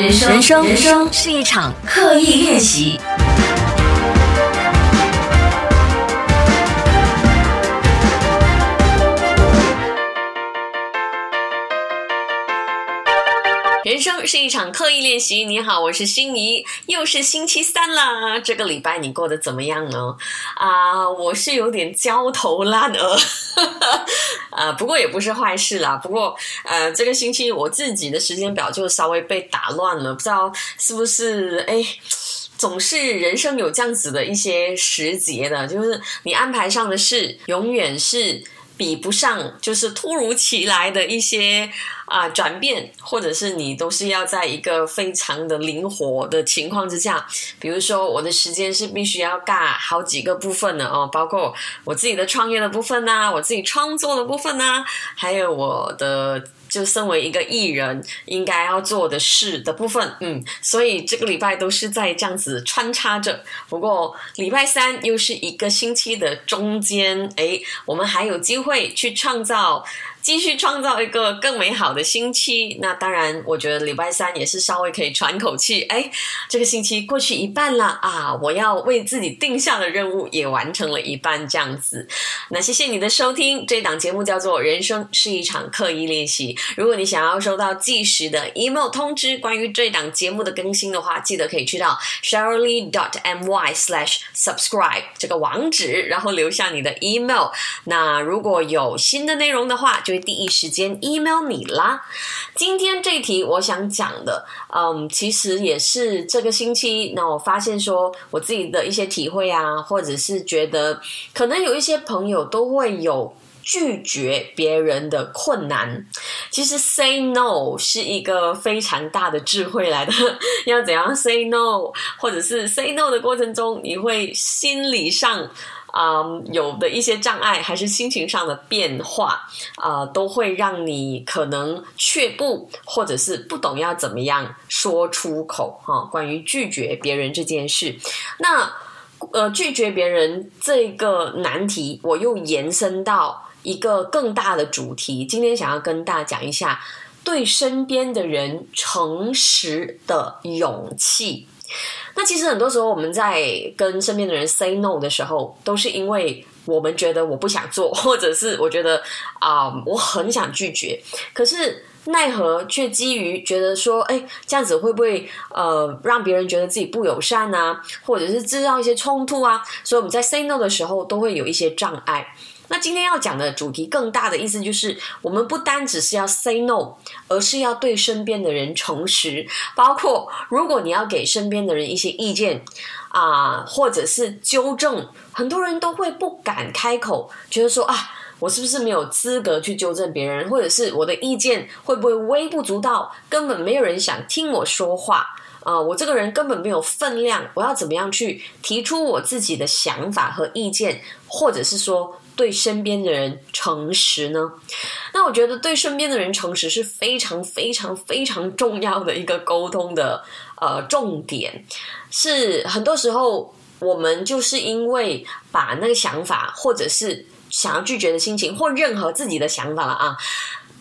人生，人生，是一场刻意练习。人生是一场刻意练习。你好，我是心怡，又是星期三啦。这个礼拜你过得怎么样呢？啊，我是有点焦头烂额，啊，不过也不是坏事啦。不过，呃，这个星期我自己的时间表就稍微被打乱了，不知道是不是？哎，总是人生有这样子的一些时节的，就是你安排上的事，永远是。比不上，就是突如其来的一些啊转变，或者是你都是要在一个非常的灵活的情况之下。比如说，我的时间是必须要尬好几个部分的哦，包括我自己的创业的部分呐，我自己创作的部分呐，还有我的。就身为一个艺人应该要做的事的部分，嗯，所以这个礼拜都是在这样子穿插着。不过礼拜三又是一个星期的中间，诶，我们还有机会去创造。继续创造一个更美好的星期。那当然，我觉得礼拜三也是稍微可以喘口气。哎，这个星期过去一半了啊！我要为自己定下的任务也完成了一半，这样子。那谢谢你的收听，这档节目叫做《人生是一场刻意练习》。如果你想要收到即时的 email 通知，关于这档节目的更新的话，记得可以去到 shirley dot my slash subscribe 这个网址，然后留下你的 email。那如果有新的内容的话，就第一时间 email 你啦。今天这题我想讲的，嗯，其实也是这个星期，那我发现说我自己的一些体会啊，或者是觉得可能有一些朋友都会有拒绝别人的困难。其实 say no 是一个非常大的智慧来的，要怎样 say no，或者是 say no 的过程中，你会心理上。啊，有的一些障碍，还是心情上的变化，啊，都会让你可能却步，或者是不懂要怎么样说出口哈。关于拒绝别人这件事，那呃，拒绝别人这个难题，我又延伸到一个更大的主题。今天想要跟大家讲一下，对身边的人诚实的勇气。那其实很多时候，我们在跟身边的人 say no 的时候，都是因为我们觉得我不想做，或者是我觉得啊，我很想拒绝，可是奈何却基于觉得说，哎，这样子会不会呃让别人觉得自己不友善啊，或者是制造一些冲突啊？所以我们在 say no 的时候，都会有一些障碍。那今天要讲的主题更大的意思就是，我们不单只是要 say no，而是要对身边的人诚实。包括如果你要给身边的人一些意见啊，或者是纠正，很多人都会不敢开口，觉得说啊，我是不是没有资格去纠正别人，或者是我的意见会不会微不足道，根本没有人想听我说话啊？我这个人根本没有分量，我要怎么样去提出我自己的想法和意见，或者是说？对身边的人诚实呢？那我觉得对身边的人诚实是非常非常非常重要的一个沟通的呃重点。是很多时候我们就是因为把那个想法，或者是想要拒绝的心情，或任何自己的想法了啊，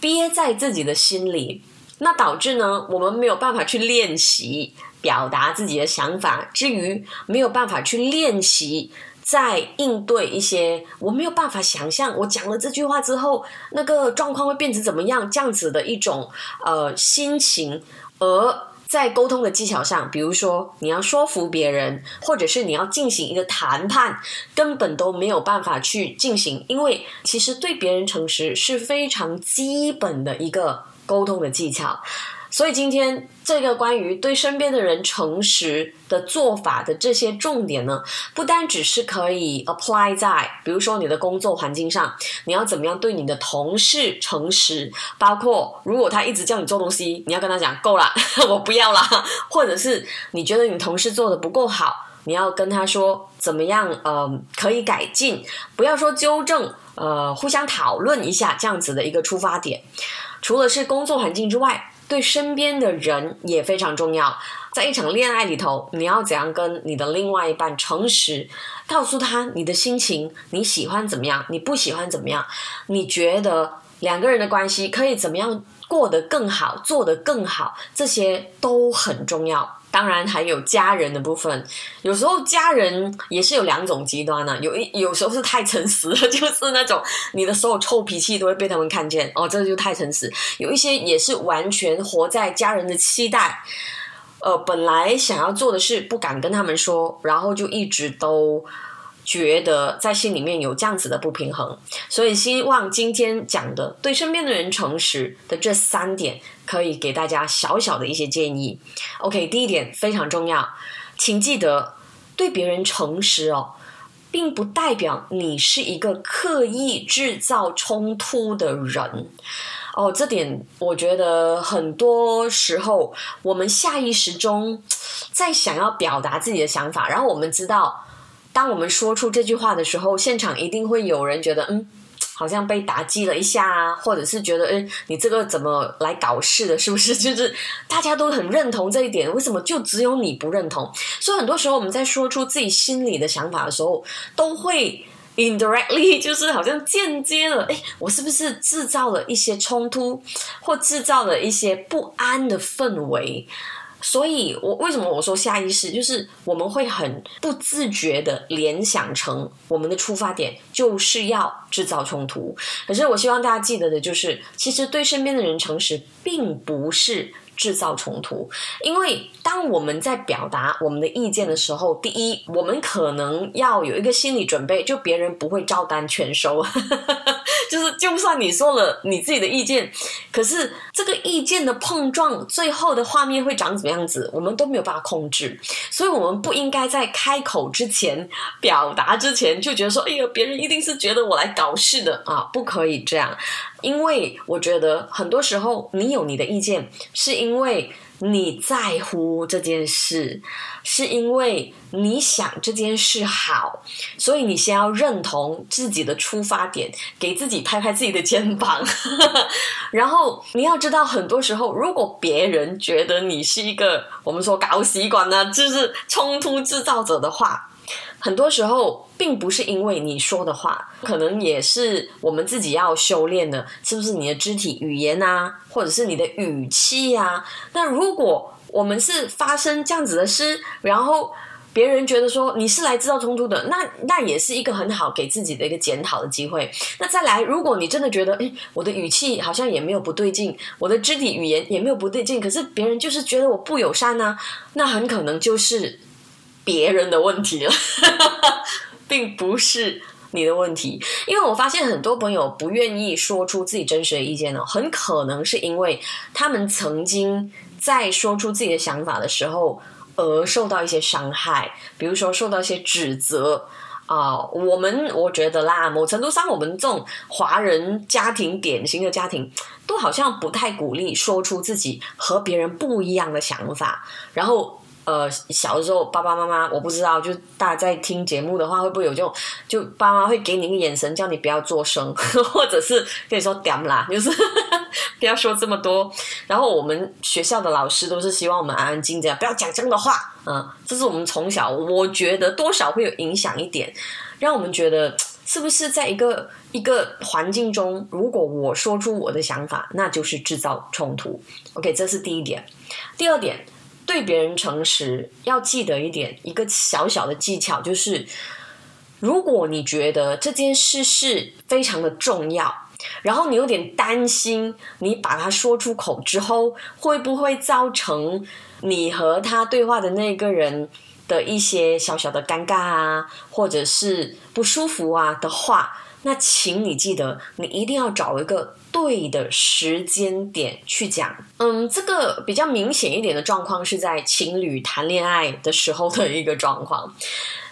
憋在自己的心里，那导致呢，我们没有办法去练习表达自己的想法，至于没有办法去练习。在应对一些我没有办法想象，我讲了这句话之后，那个状况会变成怎么样？这样子的一种呃心情，而在沟通的技巧上，比如说你要说服别人，或者是你要进行一个谈判，根本都没有办法去进行，因为其实对别人诚实是非常基本的一个沟通的技巧。所以今天这个关于对身边的人诚实的做法的这些重点呢，不单只是可以 apply 在，比如说你的工作环境上，你要怎么样对你的同事诚实，包括如果他一直叫你做东西，你要跟他讲够了，我不要了，或者是你觉得你同事做的不够好，你要跟他说怎么样，呃，可以改进，不要说纠正，呃，互相讨论一下这样子的一个出发点。除了是工作环境之外。对身边的人也非常重要。在一场恋爱里头，你要怎样跟你的另外一半诚实，告诉他你的心情，你喜欢怎么样，你不喜欢怎么样，你觉得两个人的关系可以怎么样过得更好，做得更好，这些都很重要。当然还有家人的部分，有时候家人也是有两种极端呢。有一有时候是太诚实了，就是那种你的所有臭脾气都会被他们看见哦，这就太诚实。有一些也是完全活在家人的期待，呃，本来想要做的事不敢跟他们说，然后就一直都。觉得在心里面有这样子的不平衡，所以希望今天讲的对身边的人诚实的这三点，可以给大家小小的一些建议。OK，第一点非常重要，请记得对别人诚实哦，并不代表你是一个刻意制造冲突的人哦。这点我觉得很多时候我们下意识中在想要表达自己的想法，然后我们知道。当我们说出这句话的时候，现场一定会有人觉得，嗯，好像被打击了一下啊，或者是觉得，嗯，你这个怎么来搞事的？是不是？就是大家都很认同这一点，为什么就只有你不认同？所以很多时候我们在说出自己心里的想法的时候，都会 indirectly，就是好像间接了，哎，我是不是制造了一些冲突，或制造了一些不安的氛围？所以，我为什么我说下意识，就是我们会很不自觉的联想成我们的出发点就是要制造冲突。可是，我希望大家记得的就是，其实对身边的人诚实，并不是。制造冲突，因为当我们在表达我们的意见的时候，第一，我们可能要有一个心理准备，就别人不会照单全收，就是就算你说了你自己的意见，可是这个意见的碰撞，最后的画面会长怎么样子，我们都没有办法控制，所以我们不应该在开口之前、表达之前就觉得说，哎呀，别人一定是觉得我来搞事的。啊，不可以这样。因为我觉得很多时候你有你的意见，是因为你在乎这件事，是因为你想这件事好，所以你先要认同自己的出发点，给自己拍拍自己的肩膀。然后你要知道，很多时候如果别人觉得你是一个我们说搞习惯呢，就是冲突制造者的话。很多时候，并不是因为你说的话，可能也是我们自己要修炼的，是不是？你的肢体语言啊，或者是你的语气啊。那如果我们是发生这样子的事，然后别人觉得说你是来制造冲突的，那那也是一个很好给自己的一个检讨的机会。那再来，如果你真的觉得，哎，我的语气好像也没有不对劲，我的肢体语言也没有不对劲，可是别人就是觉得我不友善呢，那很可能就是。别人的问题了，并不是你的问题。因为我发现很多朋友不愿意说出自己真实的意见呢，很可能是因为他们曾经在说出自己的想法的时候而受到一些伤害，比如说受到一些指责啊。我们我觉得啦，某程度上，我们这种华人家庭典型的家庭，都好像不太鼓励说出自己和别人不一样的想法，然后。呃，小的时候，爸爸妈妈我不知道，就大家在听节目的话，会不会有这种，就爸妈会给你一个眼神，叫你不要作声，或者是跟你说点啦，就是不要说这么多。然后我们学校的老师都是希望我们安安静静，不要讲这样的话。嗯，这是我们从小，我觉得多少会有影响一点，让我们觉得是不是在一个一个环境中，如果我说出我的想法，那就是制造冲突。OK，这是第一点。第二点。对别人诚实，要记得一点，一个小小的技巧就是，如果你觉得这件事是非常的重要，然后你有点担心，你把它说出口之后，会不会造成你和他对话的那个人的一些小小的尴尬啊，或者是不舒服啊的话，那请你记得，你一定要找一个。对的时间点去讲，嗯，这个比较明显一点的状况是在情侣谈恋爱的时候的一个状况。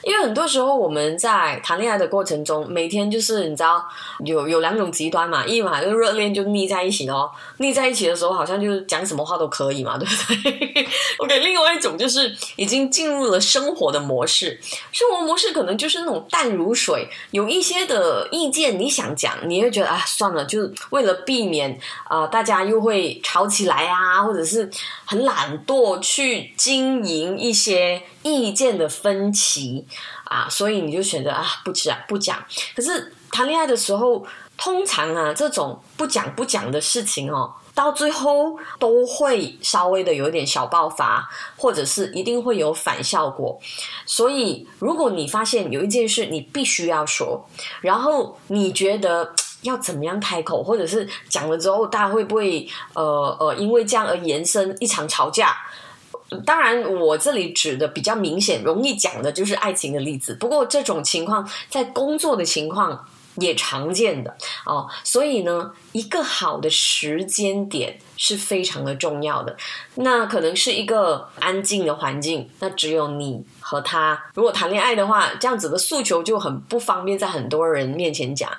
因为很多时候我们在谈恋爱的过程中，每天就是你知道有有两种极端嘛，一嘛就热恋就腻在一起哦，腻在一起的时候好像就是讲什么话都可以嘛，对不对？OK，另外一种就是已经进入了生活的模式，生活模式可能就是那种淡如水，有一些的意见你想讲，你会觉得啊算了，就是为了避免啊大家又会吵起来啊，或者是很懒惰去经营一些。意见的分歧啊，所以你就选择啊不讲不讲。可是谈恋爱的时候，通常啊，这种不讲不讲的事情哦，到最后都会稍微的有一点小爆发，或者是一定会有反效果。所以，如果你发现有一件事你必须要说，然后你觉得要怎么样开口，或者是讲了之后，大家会不会呃呃因为这样而延伸一场吵架？当然，我这里指的比较明显、容易讲的就是爱情的例子。不过，这种情况在工作的情况也常见的哦。所以呢，一个好的时间点是非常的重要的。那可能是一个安静的环境，那只有你和他。如果谈恋爱的话，这样子的诉求就很不方便在很多人面前讲。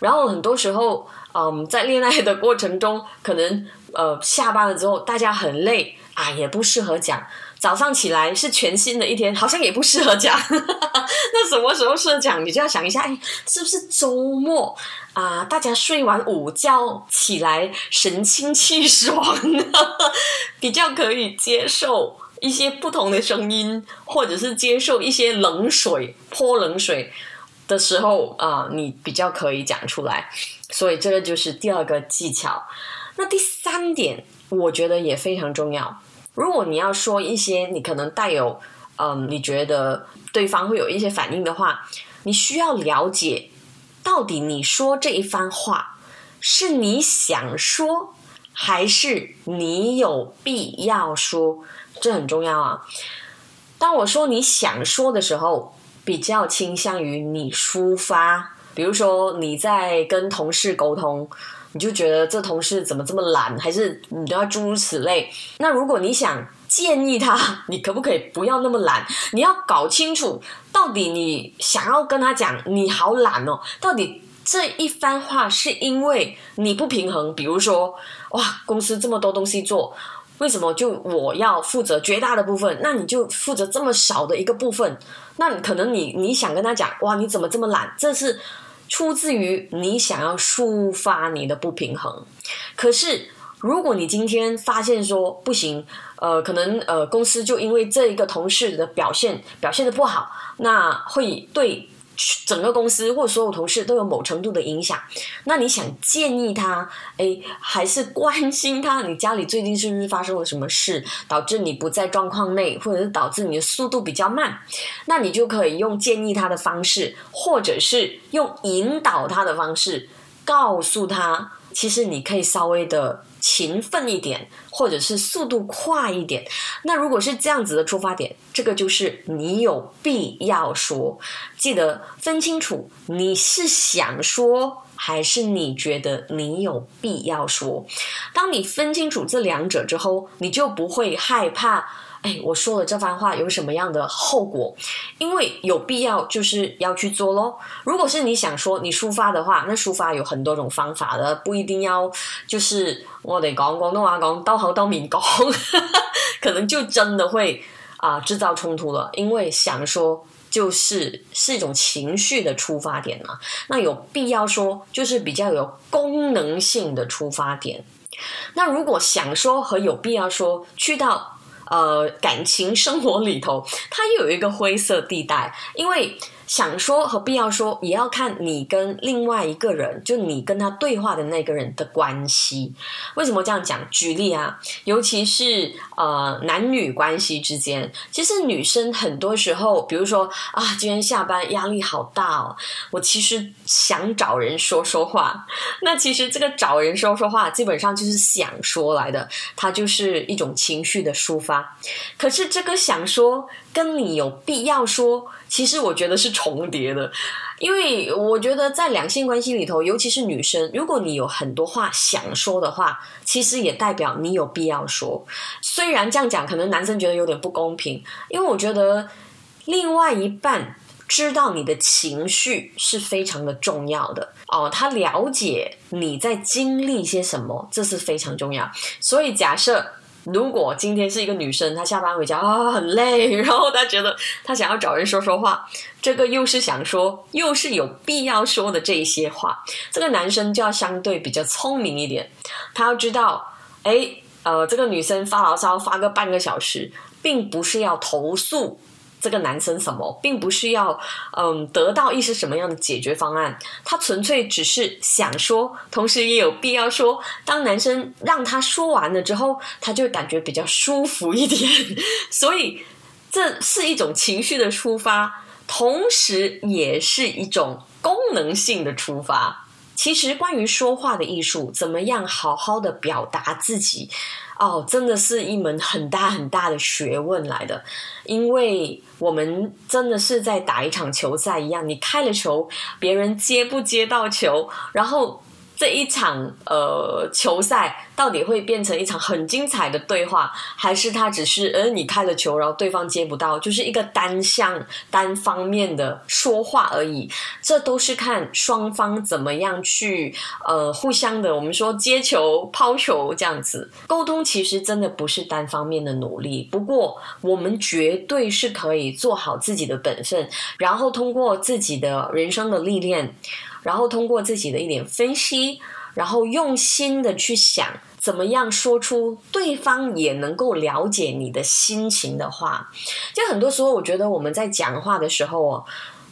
然后很多时候，嗯，在恋爱的过程中，可能呃下班了之后，大家很累。啊，也不适合讲。早上起来是全新的一天，好像也不适合讲。那什么时候适合讲？你就要想一下，哎，是不是周末啊？大家睡完午觉起来，神清气爽，比较可以接受一些不同的声音，或者是接受一些冷水泼冷水的时候啊，你比较可以讲出来。所以这个就是第二个技巧。那第三点，我觉得也非常重要。如果你要说一些你可能带有，嗯，你觉得对方会有一些反应的话，你需要了解到底你说这一番话是你想说，还是你有必要说，这很重要啊。当我说你想说的时候，比较倾向于你抒发，比如说你在跟同事沟通。你就觉得这同事怎么这么懒，还是你都要诸如此类？那如果你想建议他，你可不可以不要那么懒？你要搞清楚，到底你想要跟他讲你好懒哦，到底这一番话是因为你不平衡？比如说，哇，公司这么多东西做，为什么就我要负责绝大的部分？那你就负责这么少的一个部分？那可能你你想跟他讲，哇，你怎么这么懒？这是。出自于你想要抒发你的不平衡，可是如果你今天发现说不行，呃，可能呃公司就因为这一个同事的表现表现的不好，那会对。整个公司或所有同事都有某程度的影响，那你想建议他，哎，还是关心他？你家里最近是不是发生了什么事，导致你不在状况内，或者是导致你的速度比较慢？那你就可以用建议他的方式，或者是用引导他的方式，告诉他，其实你可以稍微的。勤奋一点，或者是速度快一点。那如果是这样子的出发点，这个就是你有必要说。记得分清楚，你是想说，还是你觉得你有必要说。当你分清楚这两者之后，你就不会害怕。哎，我说了这番话有什么样的后果？因为有必要就是要去做咯。如果是你想说你抒发的话，那抒发有很多种方法的，不一定要就是我得讲广东话讲到口到面讲，可能就真的会啊制造冲突了。因为想说就是是一种情绪的出发点嘛，那有必要说就是比较有功能性的出发点。那如果想说和有必要说去到。呃，感情生活里头，它又有一个灰色地带，因为。想说和必要说，也要看你跟另外一个人，就你跟他对话的那个人的关系。为什么这样讲？举例啊，尤其是呃男女关系之间，其实女生很多时候，比如说啊，今天下班压力好大哦，我其实想找人说说话。那其实这个找人说说话，基本上就是想说来的，它就是一种情绪的抒发。可是这个想说。跟你有必要说，其实我觉得是重叠的，因为我觉得在两性关系里头，尤其是女生，如果你有很多话想说的话，其实也代表你有必要说。虽然这样讲，可能男生觉得有点不公平，因为我觉得另外一半知道你的情绪是非常的重要的哦，他了解你在经历些什么，这是非常重要。所以假设。如果今天是一个女生，她下班回家啊很累，然后她觉得她想要找人说说话，这个又是想说，又是有必要说的这一些话，这个男生就要相对比较聪明一点，他要知道，哎，呃，这个女生发牢骚发个半个小时，并不是要投诉这个男生什么，并不是要嗯得到一些什么样的解决方案，他纯粹只是想说，同时也有必要说。当男生让他说完了之后，他就感觉比较舒服一点，所以这是一种情绪的出发，同时也是一种功能性的出发。其实，关于说话的艺术，怎么样好好的表达自己，哦，真的是一门很大很大的学问来的。因为我们真的是在打一场球赛一样，你开了球，别人接不接到球，然后。这一场呃球赛到底会变成一场很精彩的对话，还是他只是呃你开了球，然后对方接不到，就是一个单向单方面的说话而已？这都是看双方怎么样去呃互相的，我们说接球、抛球这样子沟通，其实真的不是单方面的努力。不过我们绝对是可以做好自己的本分，然后通过自己的人生的历练。然后通过自己的一点分析，然后用心的去想，怎么样说出对方也能够了解你的心情的话。就很多时候，我觉得我们在讲话的时候哦，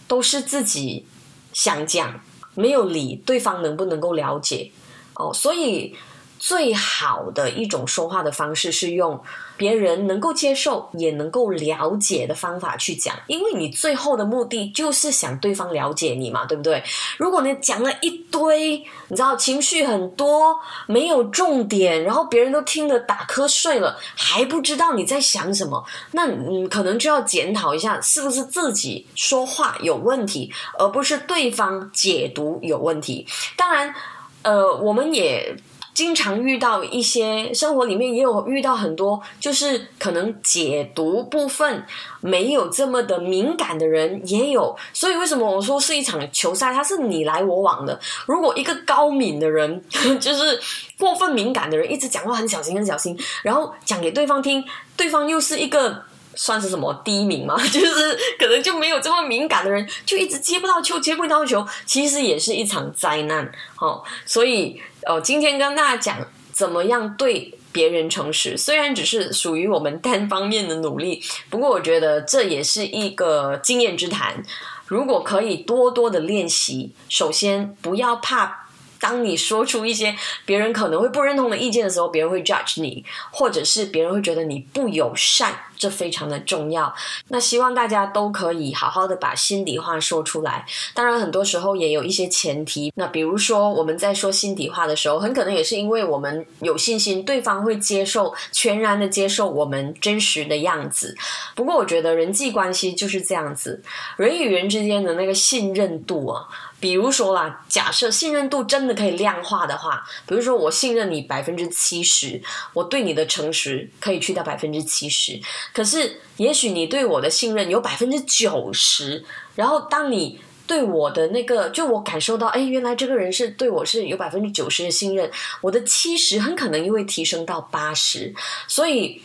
都是自己想讲，没有理对方能不能够了解哦。所以最好的一种说话的方式是用。别人能够接受也能够了解的方法去讲，因为你最后的目的就是想对方了解你嘛，对不对？如果你讲了一堆，你知道情绪很多，没有重点，然后别人都听得打瞌睡了，还不知道你在想什么，那你，可能就要检讨一下，是不是自己说话有问题，而不是对方解读有问题。当然，呃，我们也。经常遇到一些生活里面也有遇到很多，就是可能解读部分没有这么的敏感的人也有，所以为什么我说是一场球赛，它是你来我往的。如果一个高敏的人，就是过分敏感的人，一直讲话很小心很小心，然后讲给对方听，对方又是一个算是什么低敏嘛，就是可能就没有这么敏感的人，就一直接不到球，接不到球，其实也是一场灾难。好，所以。哦，今天跟大家讲怎么样对别人诚实，虽然只是属于我们单方面的努力，不过我觉得这也是一个经验之谈。如果可以多多的练习，首先不要怕。当你说出一些别人可能会不认同的意见的时候，别人会 judge 你，或者是别人会觉得你不友善，这非常的重要。那希望大家都可以好好的把心底话说出来。当然，很多时候也有一些前提。那比如说，我们在说心底话的时候，很可能也是因为我们有信心，对方会接受，全然的接受我们真实的样子。不过，我觉得人际关系就是这样子，人与人之间的那个信任度啊。比如说啦，假设信任度真的可以量化的话，比如说我信任你百分之七十，我对你的诚实可以去到百分之七十。可是，也许你对我的信任有百分之九十，然后当你对我的那个，就我感受到，哎，原来这个人是对我是有百分之九十的信任，我的七十很可能又会提升到八十。所以，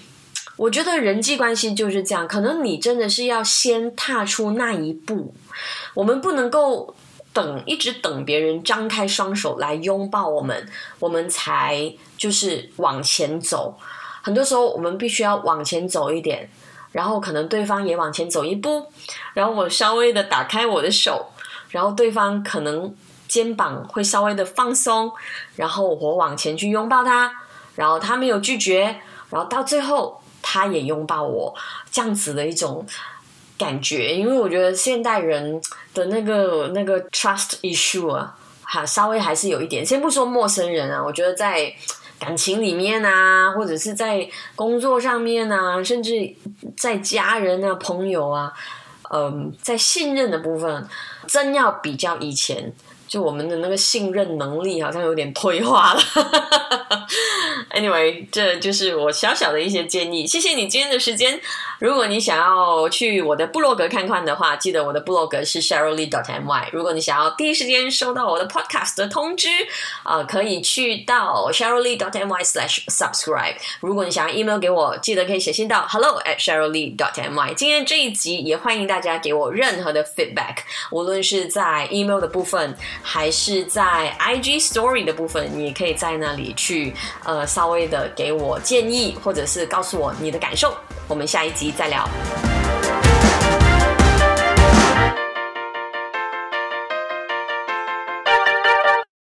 我觉得人际关系就是这样，可能你真的是要先踏出那一步，我们不能够。等一直等别人张开双手来拥抱我们，我们才就是往前走。很多时候我们必须要往前走一点，然后可能对方也往前走一步，然后我稍微的打开我的手，然后对方可能肩膀会稍微的放松，然后我往前去拥抱他，然后他没有拒绝，然后到最后他也拥抱我，这样子的一种。感觉，因为我觉得现代人的那个那个 trust issue 啊，哈，稍微还是有一点。先不说陌生人啊，我觉得在感情里面啊，或者是在工作上面啊，甚至在家人啊、朋友啊，嗯，在信任的部分，真要比较以前。就我们的那个信任能力好像有点退化了。Anyway，这就是我小小的一些建议。谢谢你今天的时间。如果你想要去我的部落格看看的话，记得我的部落格是 Sherylly dot my。如果你想要第一时间收到我的 Podcast 的通知啊，可以去到 Sherylly dot my slash subscribe。如果你想要 email 给我，记得可以写信到 hello at Sherylly dot my。今天这一集也欢迎大家给我任何的 feedback，无论是在 email 的部分。还是在 IG Story 的部分，你可以在那里去呃稍微的给我建议，或者是告诉我你的感受。我们下一集再聊。